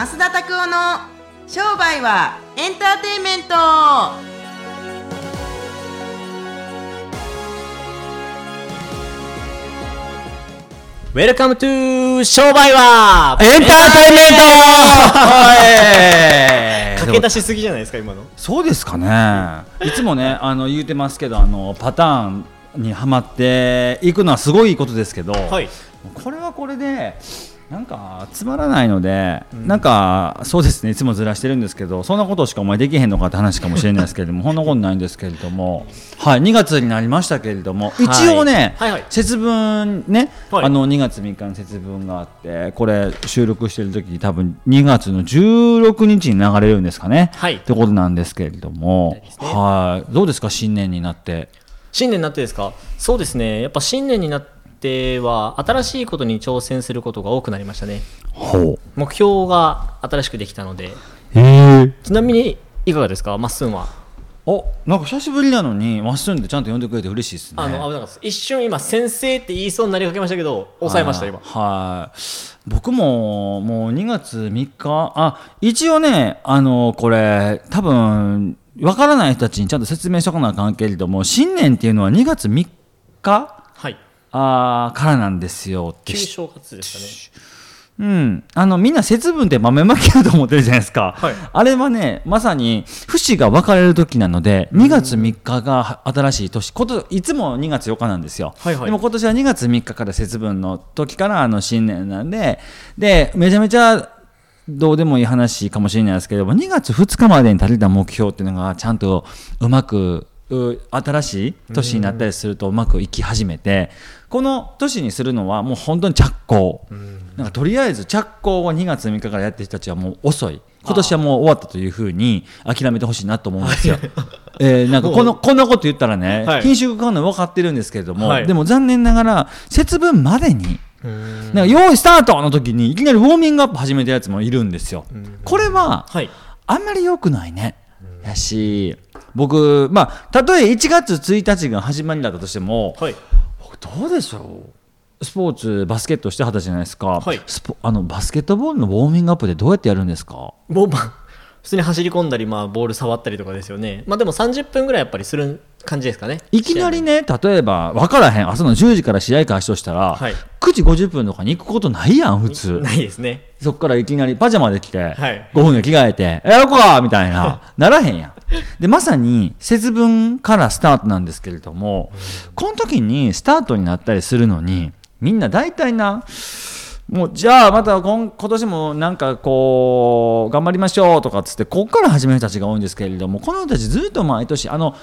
増田拓夫の商売はエンターテインメント。 Welcome to 商売はエンターテインメント。駆け出しすぎじゃないですか今の。そうですかね。いつもねあの言うてますけどあのパターンにはまっていくのはすごいことですけど、はい。これはこれでなんかつまらないので、なんかそうですねいつもずらしてるんですけどそんなことしかお前できへんのかって話かもしれないですけれども そんなことないんですけれども。はい2月になりましたけれども、い。一応ね、はいはい。節分ね、はい。あの2月3日に節分があってこれ収録してる時に多分2月の16日に流れるんですかね、はい。ってことなんですけれども、ね。はい。どうですか？新年になって。新年になってですか？そうですね。やっぱ新年になっては新しいことに挑戦することが多くなりましたね。ほ目標が新しくできたので。ちなみにいかがですか？まっすんは。おなんか久しぶりなのにまっすんでちゃんと呼んでくれて嬉しいですね。あの危なか一瞬今先生って言いそうになりかけましたけど抑えました今。はい。僕ももう2月3日あ一応ねあのこれ多分わからない人たちにちゃんと説明しとかなあかんけれども新年っていうのは2月3日？はいあーからなんですよって。旧正月でしたね。うん、あのみんな節分って豆まきだと思ってるじゃないですか、はい。あれはねまさに節が分かれる時なので2月3日が新しい年。こといつも2月4日なんですよ、はいはい。でも今年は2月3日から節分の時からあの新年なんででめちゃめちゃどうでもいい話かもしれないですけども2月2日までに立てた目標っていうのがちゃんとうまくう新しい年になったりするとうまくいき始めてこの年にするのはもう本当に着工。なんかとりあえず着工を2月3日からやってる人たちはもう遅い。今年はもう終わったというふうに諦めてほしいなと思うんですよ。えー なんかこのこんなこと言ったらね、はい。品種が変わるの分かってるんですけれども、はい。でも残念ながら節分までになんか用意スタートの時にいきなりウォーミングアップ始めたやつもいるんですよ。これははい。あんまり良くないね。やし僕まあたとえ1月1日が始まりだったとしても、はい。僕どうでしょう？スポーツバスケットしてはったじゃないですか、はい。スポあのバスケットボールのウォーミングアップでどうやってやるんですか？普通に走り込んだり、まあ、ボール触ったりとかですよね。まあでも30分ぐらいやっぱりする感じですかね。いきなりね例えば分からへん。朝の10時から試合開始としたら、はい。9時50分とかに行くことないやん普通。ないですね。そっからいきなりパジャマで来て、はい。5分で着替えて、やろうかみたいな、ならへんやん。で、まさに節分からスタートなんですけれども、この時にスタートになったりするのに、みんな大体な、もうじゃあまた今今年もなんかこう頑張りましょうとかっつってこっから始める人たちが多いんですけれどもこの人たちずっと毎年あの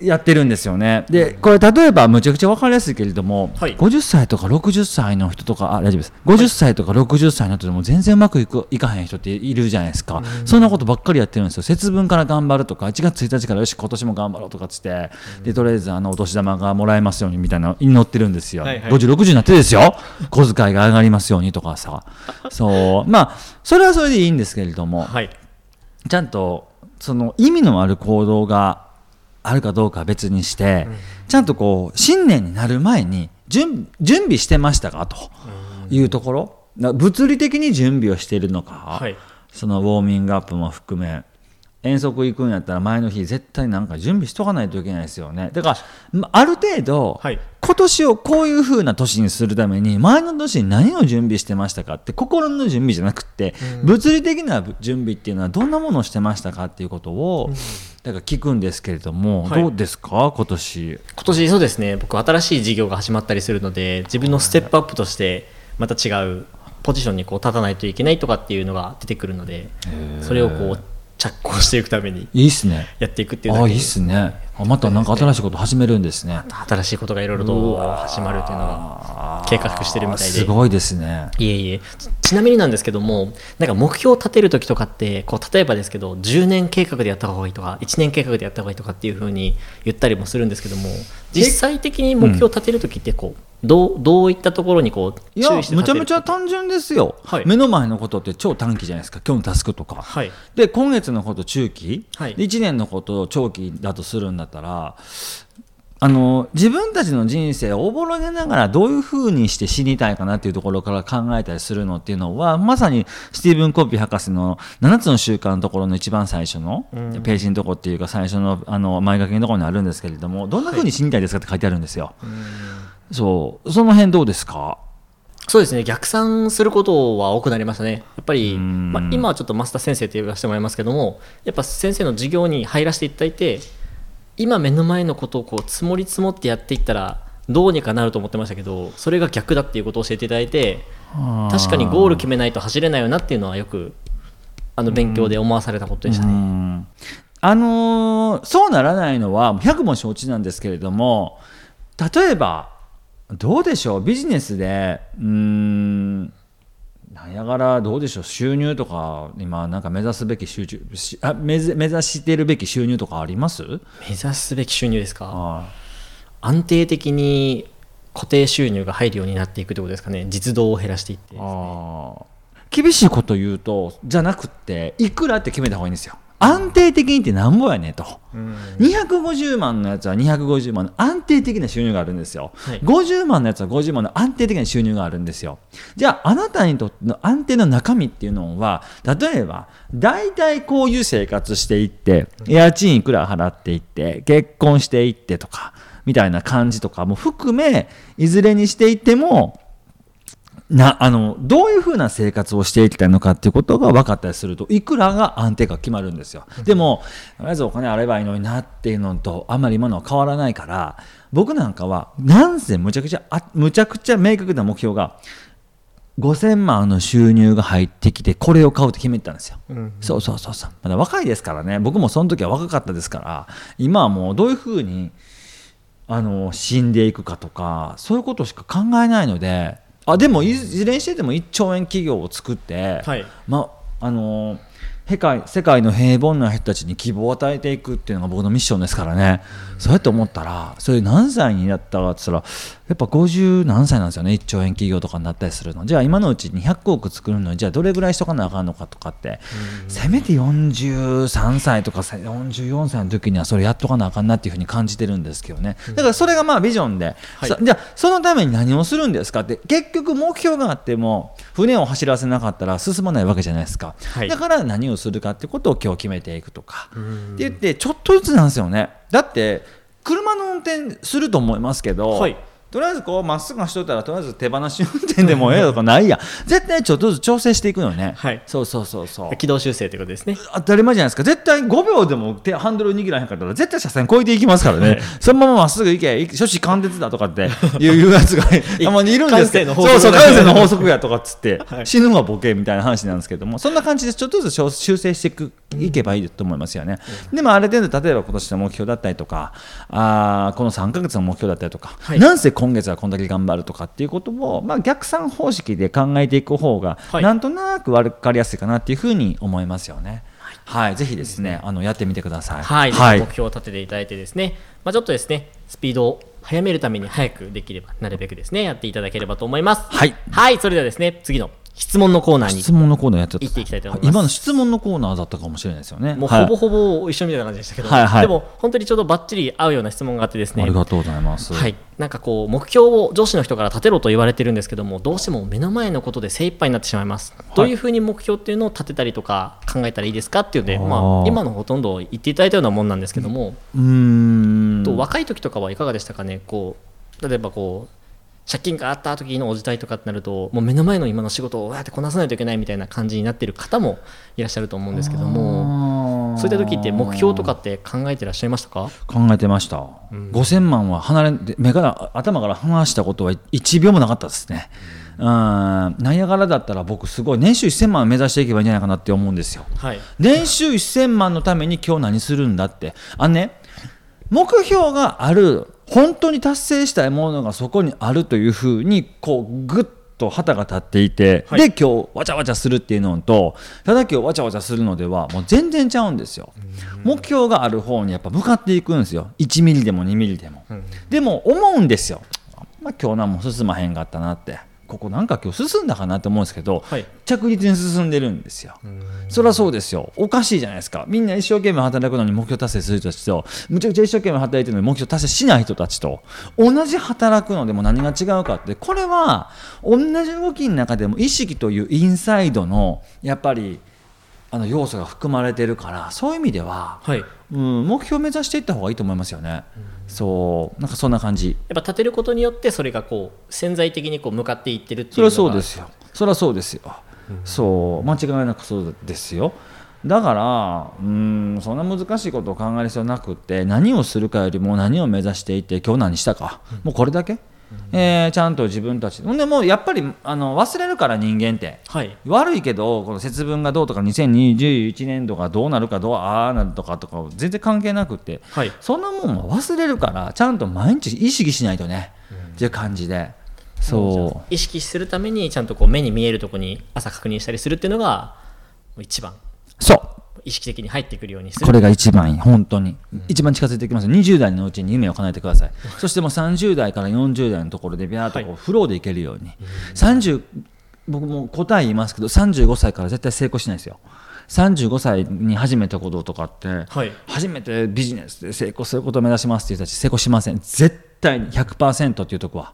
やってるんですよね。で、これ例えばむちゃくちゃ分かりやすいけれども、はい50歳とか60歳の人とか、あ、大丈夫です。50歳とか60歳の人でも全然うまくいくいかへん人っているじゃないですか。そんなことばっかりやってるんですよ。節分から頑張るとか、1月1日からよし、今年も頑張ろうとかっつって、で、とりあえずあのお年玉がもらえますようにみたいな祈ってるんですよ。はいはい50、60になってですよ。小遣いが上がりますようにとかさ。そう。まあ、それはそれでいいんですけれども、はいちゃんとその意味のある行動があるかどうかは別にして、ちゃんとこう新年になる前に準準備してましたか？というところ、な物理的に準備をしているのか、はい。そのウォーミングアップも含め遠足行くんやったら前の日絶対なんか準備しとかないといけないですよね。だからまある程度、はい。今年をこういう風な年にするために前の年に何を準備してましたかって心の準備じゃなくて、物理的な準備っていうのはどんなものをしてましたかっていうことを、だから聞くんですけれども、はい。どうですか？今年。今年そうですね。僕新しい事業が始まったりするので自分のステップアップとしてまた違うポジションにこう立たないといけないとかっていうのが出てくるのでそれをこう着工していくためにいいっすね。やっていくっていうだけあいいっすねあまたなんか新しいこと始めるんですね。新しいことがいろいろと始まるっていうのが計画してるみたいで。すごいですね。いえいえ。ちちなみになんですけどもなんか目標を立てる時とかってこう例えばですけど10年計画でやった方がいいとか1年計画でやった方がいいとかっていうふうに言ったりもするんですけども実際的に目標を立てる時ってこう、どうどういったところにこういや注意してむちゃむちゃ単純ですよ、はい。目の前のことって超短期じゃないですか今日のタスクとか、はい。で今月のこと中期、はい。で1年のことを長期だとするんだったらあの自分たちの人生をおぼろげながらどういうふうにして死にたいかなっていうところから考えたりするのっていうのはまさにスティーブン・コピー博士の7つの習慣のところの一番最初のページのところっていうか最初のあの前書きのところにあるんですけれどもどんなふうに死にたいですかって書いてあるんですよ。そう。その辺どうですか？そうですね。逆算することは多くなりましたね。やっぱり、ん。まあ、今はちょっとマスター先生って呼ばせてもらいますけどもやっぱ先生の授業に入らせていただいて今目の前のことをこう積もり積もってやっていったらどうにかなると思ってましたけどそれが逆だっていうことを教えていただいて確かにゴール決めないと走れないよなっていうのはよくあの勉強で思わされたことでしたね。うん。あのーそうならないのは100も承知なんですけれども例えばどうでしょう？ビジネスでうーんなんやがらどうでしょう収入とか今なんか目指すべき収入しあ目指目指しているべき収入とかあります？目指すべき収入ですか？あ安定的に固定収入が入るようになっていくということですかね。実動を減らしていってあ厳しいこと言うとじゃなくっていくらって決めた方がいいんですよ安定的にってなんぼやねと、250万のやつは250万の安定的な収入があるんですよ、はい。50万のやつは50万の安定的な収入があるんですよ。じゃああなたにとっての安定の中身っていうのは例えば大体こういう生活していって家賃いくら払っていって結婚していってとかみたいな感じとかも含めいずれにしていってもなあのどういうふうな生活をしていきたいのかっていうことが分かったりするといくらが安定か決まるんですよ。でもとりあえずお金あればいいのになっていうのとあんまり今のは変わらないから僕なんかはなんせむちゃくちゃあむちゃくちゃ明確な目標が5000万の収入が入ってきてこれを買うって決めてたんですよ、そうそうそうそう。まだ若いですからね。僕もその時は若かったですから今はもうどういうふうにあの死んでいくかとかそういうことしか考えないのであでもいずれにしてでも1兆円企業を作って、はい。まあの世界世界の平凡な人たちに希望を与えていくっていうのが僕のミッションですからね、そうやって思ったらそれ何歳になったかって言ったらやっぱ50何歳なんですよね。1兆円企業とかになったりするの。じゃあ今のうちに100億作るのにじゃあどれぐらいしとかなあかんのかとかって、せめて43歳とかさ44歳の時にはそれやっとかなあかんなっていうふうに感じてるんですけどね。だからそれがまあビジョンで、はい。さじゃあそのために何をするんですかって結局目標があっても船を走らせなかったら進まないわけじゃないですか、はい。だから何をするかってことを今日決めていくとか。って言ってちょっとずつなんですよねだって車の運転すると思いますけど、はい。とりあえずこうまっすぐ走っとったらとりあえず手放し運転でもええ とかないや。ん絶対ちょっとずつ調整していくのね、はい。そうそうそうそう。軌道修正ということですね。当たり前じゃないですか。絶対5秒でも手ハンドル握らへんかったら絶対車線越えていきますからね。そのまままっすぐ行け。諸子貫徹だとかって いうやつがたまにいるんですけど。感性の法則。そうそう感性の法則やとかっつって、はい。死ぬはボケみたいな話なんですけどもそんな感じでちょっとずつ修修正していくいけばいいと思いますよね、でもある程度例えば今年の目標だったりとかあーこの3ヶ月の目標だったりとか、はい。なんせ今月はこんだけ頑張るとかっていうことを、まあ、逆算方式で考えていく方が、はい。なんとなく分かりやすいかなっていうふうに思いますよね。はい、ぜひですね、あのやってみてください。はい、はい。目標を立てていただいてですね、まあ、ちょっとですねスピードを速めるために早くできればなるべくですねやっていただければと思います。はい。はい。それではですね次の質問のコーナーに質問のコーナーやっちゃった。行っていきたいと思います。今の質問のコーナーだったかもしれないですよね。もうはい。ほぼほぼ一緒みたいな感じでしたけど、はいはい。でも本当にちょうどばっちり合うような質問があってですね。ありがとうございます。はい、なんかこう目標を上司の人から立てろと言われてるんですけどもどうしても目の前のことで精一杯になってしまいます、どういうふうに目標っていうのを立てたりとか考えたらいいですかっていうのでまあ、今のほとんど言っていただいたようなもんなんですけども、うーん。と若い時とかはいかがでしたかね。こう例えばこう借金があった時のお時代とかってなるともう目の前の今の仕事をやってこなさないといけないみたいな感じになっている方もいらっしゃると思うんですけどもそういった時って目標とかって考えてらっしゃいましたか？考えてました、5000万は離れ目から頭から離したことは1秒もなかったですね。うん、なんやからだったら僕すごい年収1000万を目指していけばいいんじゃないかなって思うんですよ。はい。年収1000万のために今日何するんだって。あのね目標がある本当に達成したいものがそこにあるというふうにこうぐっと旗が立っていて、はい。で今日わちゃわちゃするっていうのとただ今日わちゃわちゃするのではもう全然ちゃうんですよ。目標がある方にやっぱ向かっていくんですよ。1ミリでも2ミリでも。でも思うんですよ、まあ、今日なんも進まへんかったなってここなんか今日進んだかなと思うんですけど、はい。着実に進んでるんですよ。そりゃそうですよ。おかしいじゃないですか。みんな一生懸命働くのに目標達成する人たちとむちゃくちゃ一生懸命働いてるのに目標達成しない人たちと同じ働くのでも何が違うかってこれは同じ動きの中でも意識というインサイドのやっぱりあの要素が含まれてるからそういう意味では、はい。うん、目標を目指していった方がいいと思いますよね。そう。なんかそんな感じ。やっぱ立てることによってそれがこう潜在的にこう向かっていってるってそれいうのがはそうですよ。それはそうですよ。そう。間違いなくそうですよ。だからうんそんな難しいことを考える必要なくって何をするかよりも何を目指していて今日何したか、もうこれだけ、えーちゃんと自分たちほんでもうやっぱりあの忘れるから人間って。はい。悪いけどこの節分がどうとか2021年度がどうなるかどうああなるとかとか全然関係なくって、はい。そんなもんも忘れるからちゃんと毎日意識しないとね、っていう感じで。そう。意識するためにちゃんとこう目に見えるところに朝確認したりするっていうのが一番。そう意識的に入ってくるようにする。これが一番いい本当に、一番近づいてきます。20代のうちに夢を叶えてください。そしてもう30代から40代のところでビャーっとこう、はい。フローでいけるように、30僕も答え言いますけど35歳から絶対成功しないですよ。35歳に始めたこととかって、はい。初めてビジネスで成功することを目指しますっていう人たち成功しません。絶対に100%っていうとこは。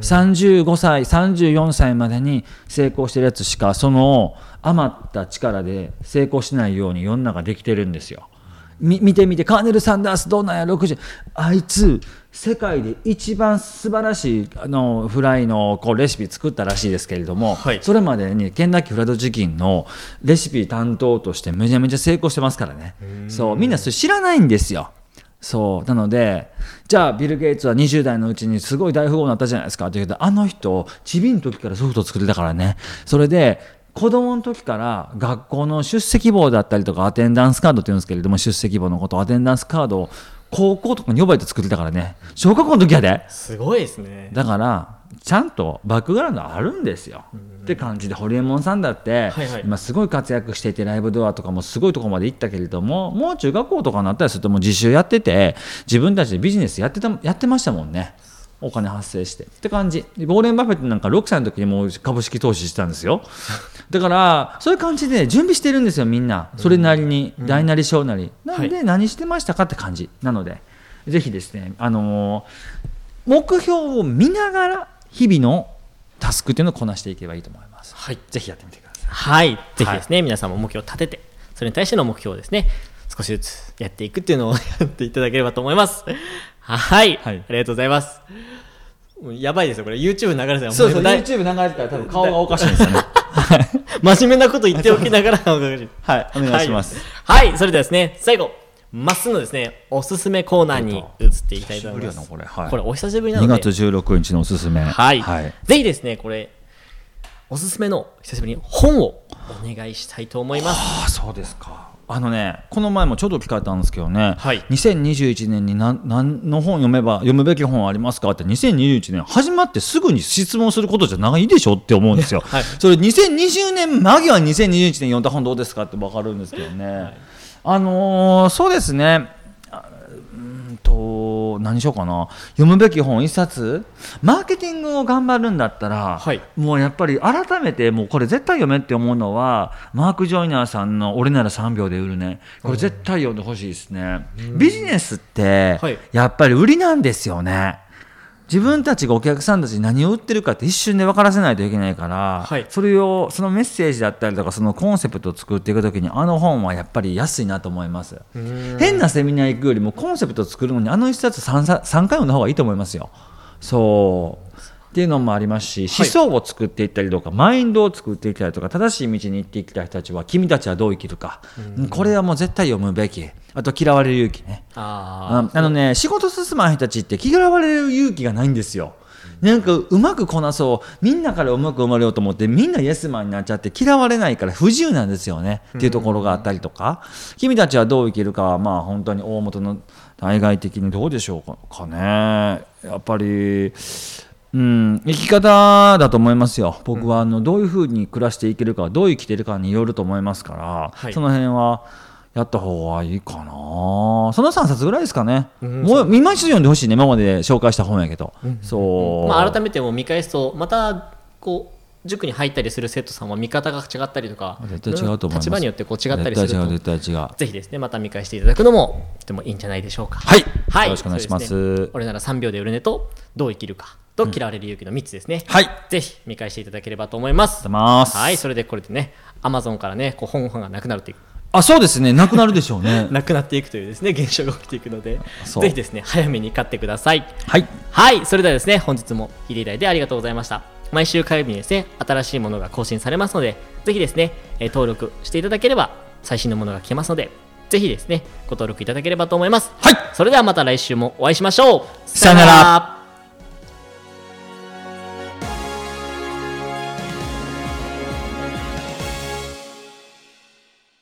35歳34歳までに成功してるやつしかその余った力で成功しないように世の中できてるんですよ。み見てみてカーネル・サンダースどうなんや60あいつ世界で一番素晴らしいあのフライのこうレシピ作ったらしいですけれども、はい。それまでにケンタッキーフライドチキンのレシピ担当としてめちゃめちゃ成功してますからね。そうみんなそれ知らないんですよそう。なのでじゃあビル・ゲイツは20代のうちにすごい大富豪になったじゃないですか。って言うとあの人ちびん時からソフト作ってたからね。それで子供の時から学校の出席簿だったりとかアテンダンスカードって言うんですけれども出席簿のことアテンダンスカードを高校とかに呼ばれて作ってたからね。小学校の時やで。すごいですね。だからちゃんとバックグラウンドあるんですよ、って感じでホリエモンさんだって、はいはい。今すごい活躍していてライブドアとかもすごいところまで行ったけれどももう中学校とかになったりするともう自習やってて自分たちでビジネスやってたやってましたもんね。お金発生して。って感じ。でウォーレン・バフェットなんか6歳の時にもう株式投資してたんですよ。だからそういう感じで準備してるんですよみんな。それなりに、大なり小なり。なんで何してましたかって感じなので。ぜひですねあのー目標を見ながら日々のタスクっていうのをこなしていけばいいと思います。はいぜひやってみてください。はい、ぜひですね、皆さんも目標を立てて、それに対しての目標をですね、少しずつやっていくっていうのをやっていただければと思います。はい、はいありがとうございます。やばいですよ、これ YouTube 流れてたらそうそう、YouTube 流れてたら多分顔がおかしいんですよね。真面目なこと言っておきながら。はい、お願いします。はい、はいそれではですね、最後、まっすぐのですね、おすすめコーナーに移っていきたいと思います。これはいこれお久しぶりなの2で、月16日のおすすめ。はい、はい。ぜひですね、これ、おすすめの久しぶりに本をお願いしたいと思います。ああ、そうですか。あのね、この前もちょっと聞かれたんですけどね、はい2021年に何何の本読めば読むべき本ありますか？って2021年始まってすぐに質問することじゃないでしょって思うんですよ。はいそれ2020年間際に2021年読んだ本どうですかって分かるんですけどね、あのーそうですね。あうーんと何しようかな。読むべき本一冊。マーケティングを頑張るんだったら、はい。もうやっぱり改めてもうこれ絶対読めって思うのはマーク・ジョイナーさんの「俺なら3秒で売るね」これ絶対読んでほしいですね。ビジネスってはい。やっぱり売りなんですよね自分たちがお客さんたちに何を売ってるかって一瞬で分からせないといけないから、はい。それをそのメッセージだったりとかそのコンセプトを作っていくときにあの本はやっぱり安いなと思います。変なセミナー行くよりもコンセプトを作るのにあの一冊 3, 3回読んだ方がいいと思いますよ。そうっていうのもありますし思想を作っていったりとか、マインドを作っていったりとか正しい道に行っていきたい人たちは君たちはどう生きるか、これはもう絶対読むべき。あと嫌われる勇気ね。あああのね仕事進まない人たちって嫌われる勇気がないんですよ。なんかうまくこなそう。みんなからうまく生まれようと思ってみんなイエスマンになっちゃって嫌われないから不自由なんですよね。っていうところがあったりとか。君たちはどう生きるかはまあ本当に大元の対外的にどうでしょうかね。やっぱりうん、生き方だと思いますよ、僕はあのどういうふうに暮らしていけるか、どう生きてるかによると思いますから、はい。その辺はやった方がいいかな、その3冊ぐらいですかね、んもう今一度読んでほしいね、今まで紹介した本やけど、そう、まあ、改めても見返すとまたこう塾に入ったりする生徒さんは見方が違ったりとか絶対違うと思います。立場によってこう違ったりすると絶対違う絶対違う。ぜひですねまた見返していただくのもとてもいいんじゃないでしょうか。はい。はい、よろしくお願いします。ね。俺なら3秒で売るねとどう生きるかと嫌われる勇気の3つですね、はい。ぜひ見返していただければと思います。はい。それでこれでねアマゾンからねこう本本がなくなるという。あそうですね。なくなるでしょうね。なくなっていくというですね現象が起きていくので。ぜひですね早めに買ってください。はい。はい。それではですね本日もヒデライでありがとうございました毎週火曜日にですね新しいものが更新されますのでぜひですね、えー登録していただければ最新のものが聞けますのでぜひですねご登録いただければと思います。はい。それではまた来週もお会いしましょう。さよなら